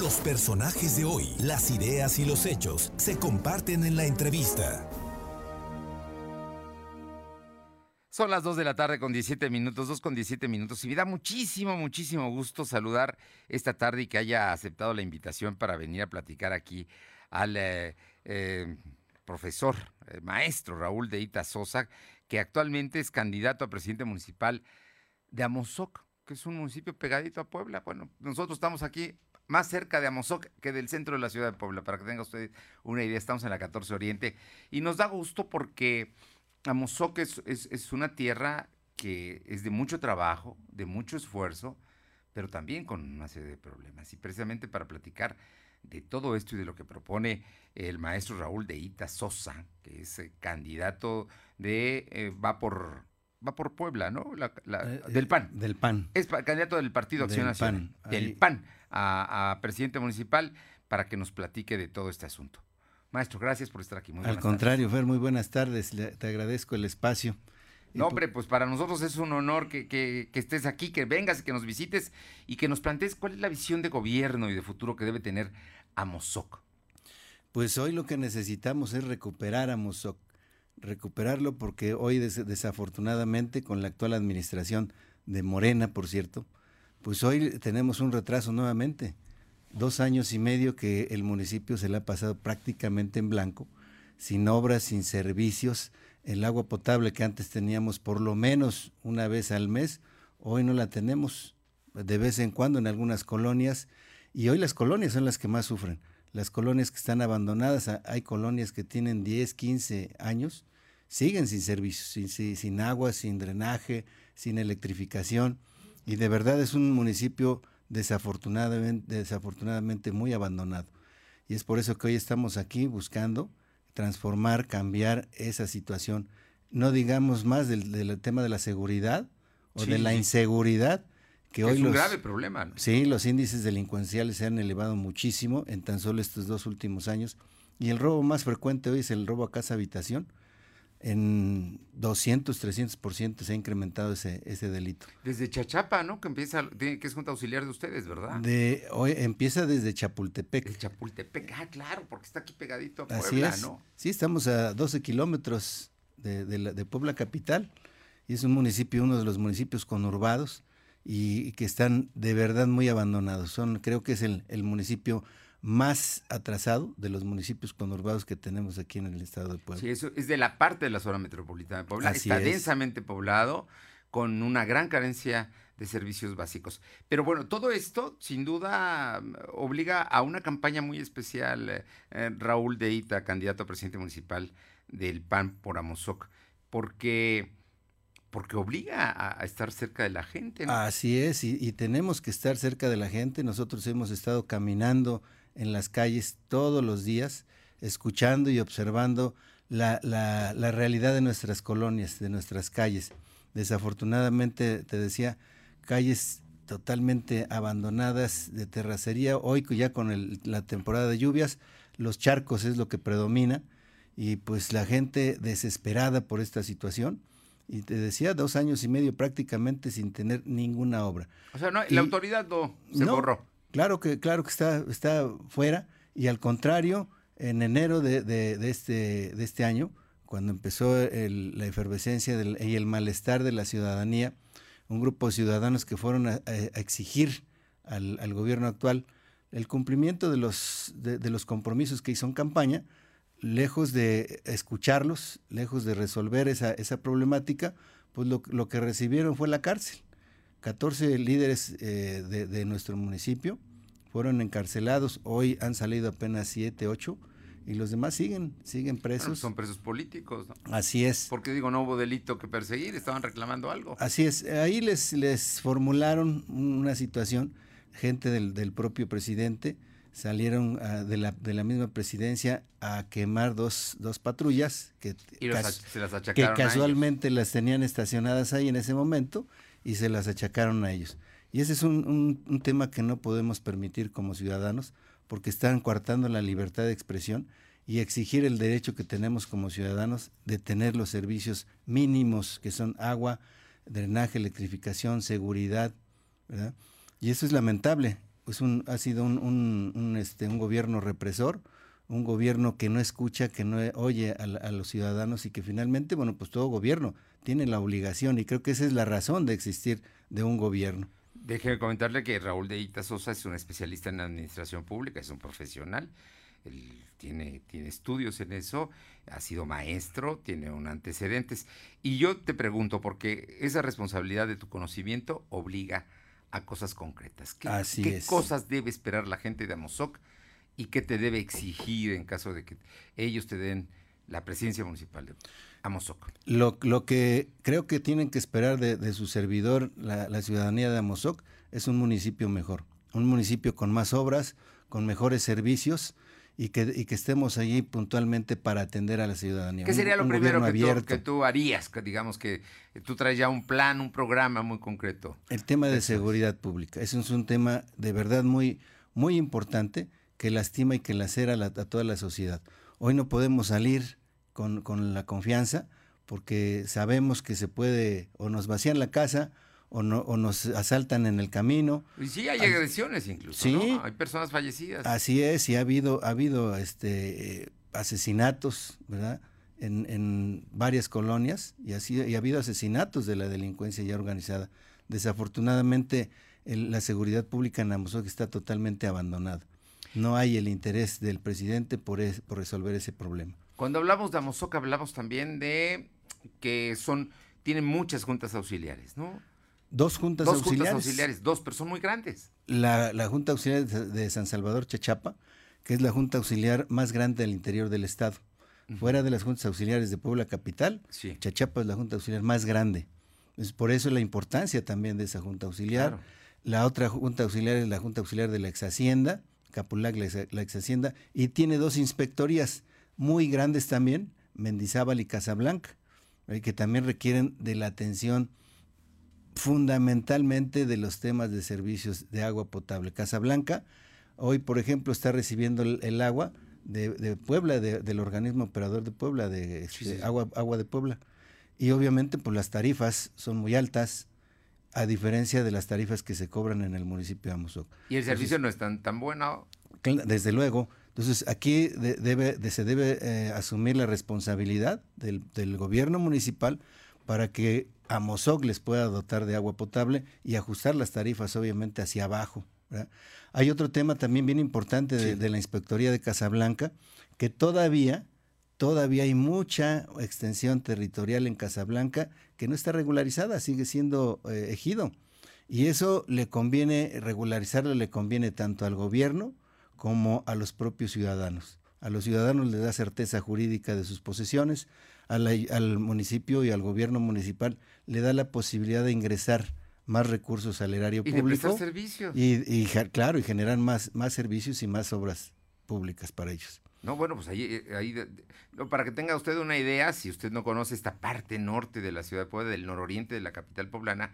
Los personajes de hoy, las ideas y los hechos se comparten en la entrevista. Son las 2 de la tarde con 17 minutos, 2 con 17 minutos. Y me da muchísimo, muchísimo gusto saludar esta tarde y que haya aceptado la invitación para venir a platicar aquí al eh, eh, profesor, eh, maestro Raúl de Ita Sosa, que actualmente es candidato a presidente municipal de Amozoc, que es un municipio pegadito a Puebla. Bueno, nosotros estamos aquí más cerca de Amozoc que del centro de la ciudad de Puebla, para que tenga usted una idea. Estamos en la 14 Oriente y nos da gusto porque Amozoc es, es, una tierra que es de mucho trabajo, de mucho esfuerzo, pero también con una serie de problemas. Y precisamente para platicar de todo esto y de lo que propone el maestro Raúl de Ita Sosa, que es eh, candidato de, eh, va por va por Puebla, ¿no? Eh, del PAN. Del PAN. Es candidato del Partido Acción Nacional. Del PAN a, presidente municipal para que nos platique de todo este asunto. Maestro, gracias por estar aquí. Al contrario, Fer, muy buenas tardes. te agradezco el espacio. No, hombre, pues para nosotros es un honor que, que, estés aquí, que vengas, que nos visites y que nos plantees cuál es la visión de gobierno y de futuro que debe tener Amozoc. Pues hoy lo que necesitamos es recuperar Amozoc, recuperarlo porque hoy desafortunadamente con la actual administración de Morena, por cierto, pues hoy tenemos un retraso nuevamente. Dos años y medio que el municipio se le ha pasado prácticamente en blanco, sin obras, sin servicios. El agua potable que antes teníamos por lo menos una vez al mes, hoy no la tenemos de vez en cuando en algunas colonias. Y hoy las colonias son las que más sufren. Las colonias que están abandonadas, hay colonias que tienen 10, 15 años, siguen sin servicios, sin, sin agua, sin drenaje, sin electrificación y de verdad es un municipio desafortunadamente, desafortunadamente muy abandonado. Y es por eso que hoy estamos aquí buscando transformar, cambiar esa situación. No digamos más del, tema de la seguridad o de la inseguridad, que, hoy es un grave problema. Sí, los índices delincuenciales se han elevado muchísimo en tan solo estos dos últimos años. Y el robo más frecuente hoy es el robo a casa habitación en 200, 300% se ha incrementado ese, ese delito. Desde Chachapa, ¿no? Que empieza, que es junta auxiliar de ustedes, ¿verdad? De, hoy empieza desde Chapultepec. De Chapultepec, ah, claro, porque está aquí pegadito a Puebla, Así es. ¿no? Sí, estamos a 12 kilómetros de, de, Puebla capital y es un municipio, uno de los municipios conurbados y, que están de verdad muy abandonados. Son, creo que es el, el municipio más atrasado de los municipios conurbados que tenemos aquí en el estado de Puebla. Sí, eso es de la parte de la zona metropolitana de Puebla. Está densamente poblado, con una gran carencia de servicios básicos. Pero bueno, todo esto sin duda obliga a una campaña muy especial, eh, Raúl de Ita, candidato a presidente municipal del PAN por Amozoc, porque porque obliga a, estar cerca de la gente. Así es, y, y, tenemos que estar cerca de la gente. Nosotros hemos estado caminando en las calles todos los días, escuchando y observando la, la, realidad de nuestras colonias, de nuestras calles. Desafortunadamente, te decía, calles totalmente abandonadas de terracería. Hoy ya con la temporada de lluvias, los charcos es lo que predomina y pues la gente desesperada por esta situación. Y te decía, dos años y medio prácticamente sin tener ninguna obra. O sea, la autoridad no se borró. Claro que, claro que está, está fuera y al contrario, en enero de, de, este, de este año, cuando empezó la efervescencia y el malestar de la ciudadanía, un grupo de ciudadanos que fueron a, exigir al, al, gobierno actual el cumplimiento de los, de, los compromisos que hizo en campaña, lejos de escucharlos, lejos de resolver esa, esa problemática, pues lo, lo que recibieron fue la cárcel. 14 líderes eh, de, nuestro municipio fueron encarcelados, hoy han salido apenas 7, 8 y los demás siguen, siguen presos. son presos políticos, ¿no? Así es. Porque digo, no hubo delito que perseguir, estaban reclamando algo. Así es, ahí les, les formularon una situación, gente del, propio presidente, salieron ah, de, la, de la misma presidencia a quemar dos, dos patrullas que, que casualmente las tenían estacionadas ahí en ese momento y se las achacaron a ellos. Y ese es un, un, tema que no podemos permitir como ciudadanos porque están coartando la libertad de expresión y exigir el derecho que tenemos como ciudadanos de tener los servicios mínimos que son agua, drenaje, electrificación, seguridad, ¿verdad? Y eso es lamentable. Pues un, ha sido un, un, este, un gobierno represor, un gobierno que no escucha, que no oye a, a, los ciudadanos y que finalmente, bueno, pues todo gobierno tiene la obligación y creo que esa es la razón de existir de un gobierno. Déjeme comentarle que Raúl de Ita Sosa es un especialista en administración pública, es un profesional, él tiene, tiene estudios en eso, ha sido maestro, tiene un antecedentes. Y yo te pregunto, porque esa responsabilidad de tu conocimiento obliga cosas concretas. ¿Qué, Así qué es. cosas debe esperar la gente de Amozoc y qué te debe exigir en caso de que ellos te den la presidencia municipal de Amozoc? Lo, lo que creo que tienen que esperar de, de su servidor, la, la, ciudadanía de Amozoc, es un municipio mejor, un municipio con más obras, con mejores servicios y que, y que estemos allí puntualmente para atender a la ciudadanía. ¿Qué sería lo un primero que tú, que tú, harías? Que digamos que tú traes ya un plan, un programa muy concreto. El tema de seguridad pública. Ese es un tema de verdad muy, muy importante que lastima y que lacera la, a toda la sociedad. Hoy no podemos salir con, con, la confianza porque sabemos que se puede o nos vacían la casa o, no, o nos asaltan en el camino. Y sí, hay agresiones incluso, sí, ¿no? Hay personas fallecidas. Así es, y ha habido, ha habido este, asesinatos, ¿verdad? En, en, varias colonias y, así, y ha habido asesinatos de la delincuencia ya organizada. Desafortunadamente, el, la seguridad pública en Amozoc está totalmente abandonada. No hay el interés del presidente por, es, por resolver ese problema. Cuando hablamos de Amozoc, hablamos también de que son tienen muchas juntas auxiliares, ¿no? Dos juntas dos auxiliares. Juntas auxiliares, dos, pero son muy grandes. La, la Junta Auxiliar de San Salvador Chachapa, que es la Junta Auxiliar más grande del interior del Estado. Uh -huh. Fuera de las Juntas Auxiliares de Puebla Capital, sí. Chachapa es la Junta Auxiliar más grande. Es por eso la importancia también de esa Junta Auxiliar. Claro. La otra Junta Auxiliar es la Junta Auxiliar de la Ex Hacienda, Capulac, la, la Ex Hacienda, y tiene dos inspectorías muy grandes también, Mendizábal y Casablanca, ¿eh? que también requieren de la atención fundamentalmente de los temas de servicios de agua potable. Casablanca hoy, por ejemplo, está recibiendo el, el agua de, de Puebla, de, del organismo operador de Puebla, de este, sí. Agua, agua de Puebla. Y obviamente, pues las tarifas son muy altas, a diferencia de las tarifas que se cobran en el municipio de Amozoc. Y el servicio Entonces, no es tan, tan bueno. Desde luego. Entonces, aquí de, debe, de, se debe eh, asumir la responsabilidad del, del gobierno municipal para que Amozoc les pueda dotar de agua potable y ajustar las tarifas obviamente hacia abajo. ¿verdad? Hay otro tema también bien importante de, sí. de, la Inspectoría de Casablanca, que todavía, todavía hay mucha extensión territorial en Casablanca que no está regularizada, sigue siendo eh, ejido. Y eso le conviene, regularizarlo le conviene tanto al gobierno como a los propios ciudadanos. A los ciudadanos les da certeza jurídica de sus posesiones, al, al, municipio y al gobierno municipal le da la posibilidad de ingresar más recursos al erario y público. De servicios. Y, y, claro, y generar más, más servicios y más obras públicas para ellos. No, bueno, pues ahí, eh, ahí para que tenga usted una idea, si usted no conoce esta parte norte de la ciudad de Puebla, del nororiente de la capital poblana,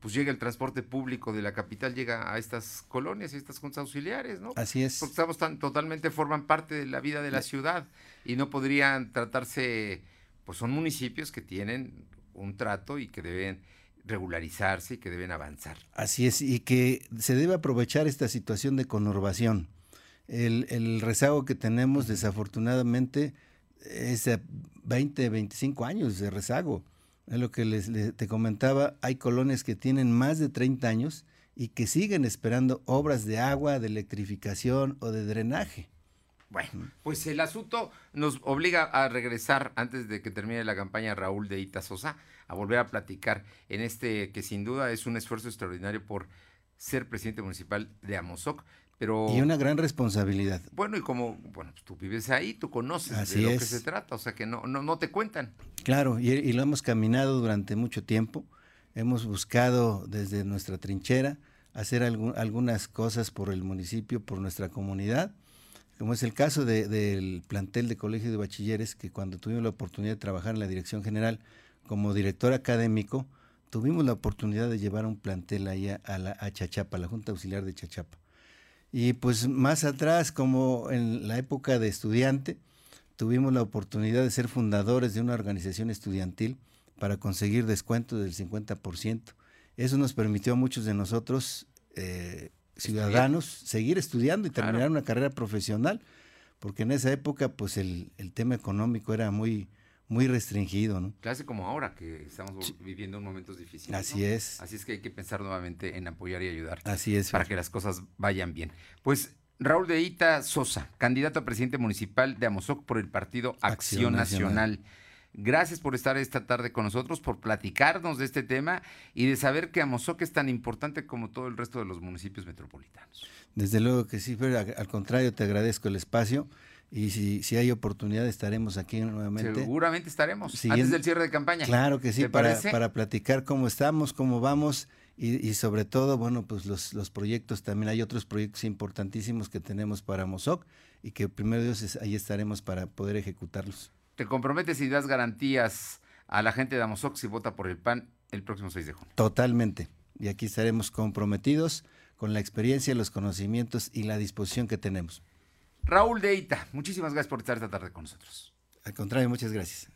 pues llega el transporte público de la capital, llega a estas colonias y estas juntas auxiliares, ¿no? Así es. Porque estamos tan, totalmente forman parte de la vida de la ciudad y no podrían tratarse, pues son municipios que tienen un trato y que deben regularizarse y que deben avanzar. Así es, y que se debe aprovechar esta situación de conurbación. El, el rezago que tenemos, desafortunadamente, es de 20, 25 años de rezago. Es lo que les, les, te comentaba, hay colonias que tienen más de 30 años y que siguen esperando obras de agua, de electrificación o de drenaje. Bueno, pues el asunto nos obliga a regresar antes de que termine la campaña Raúl de Ita Sosa, a volver a platicar en este que sin duda es un esfuerzo extraordinario por ser presidente municipal de Amozoc, pero y una gran responsabilidad. Bueno, y como bueno, pues tú vives ahí, tú conoces Así de lo es. que se trata, o sea que no no, no te cuentan. Claro, y, y, lo hemos caminado durante mucho tiempo. Hemos buscado desde nuestra trinchera hacer algún, algunas cosas por el municipio, por nuestra comunidad, como es el caso de, del plantel de colegio de bachilleres, que cuando tuvimos la oportunidad de trabajar en la dirección general como director académico, tuvimos la oportunidad de llevar un plantel allá a, la, Chachapa, la Junta Auxiliar de Chachapa. Y pues más atrás, como en la época de estudiante, tuvimos la oportunidad de ser fundadores de una organización estudiantil para conseguir descuento del 50%. Eso nos permitió a muchos de nosotros eh, ciudadanos seguir estudiando y terminar una carrera profesional, porque en esa época pues el, el tema económico era muy, muy restringido, ¿no? Casi como ahora que estamos viviendo momentos difíciles. Así es. Así es que hay que pensar nuevamente en apoyar y ayudar. Así es. Para que las cosas vayan bien. Pues Raúl de Ita Sosa, candidato a presidente municipal de Amozoc por el partido Acción, Nacional. Gracias por estar esta tarde con nosotros, por platicarnos de este tema y de saber que Amozoc es tan importante como todo el resto de los municipios metropolitanos. Desde luego que sí, pero al contrario, te agradezco el espacio y si, si hay oportunidad estaremos aquí nuevamente. Seguramente estaremos, antes del cierre de campaña. Claro que sí, para, para platicar cómo estamos, cómo vamos y, y sobre todo, bueno, pues los, los, proyectos, también hay otros proyectos importantísimos que tenemos para Mozoc y que primero Dios ahí estaremos para poder ejecutarlos. ¿Te comprometes y das garantías a la gente de Amozoc si vota por el PAN el próximo 6 de junio? Totalmente. Y aquí estaremos comprometidos con la experiencia, los conocimientos y la disposición que tenemos. Raúl Deita, muchísimas gracias por estar esta tarde con nosotros. Al contrario, muchas gracias.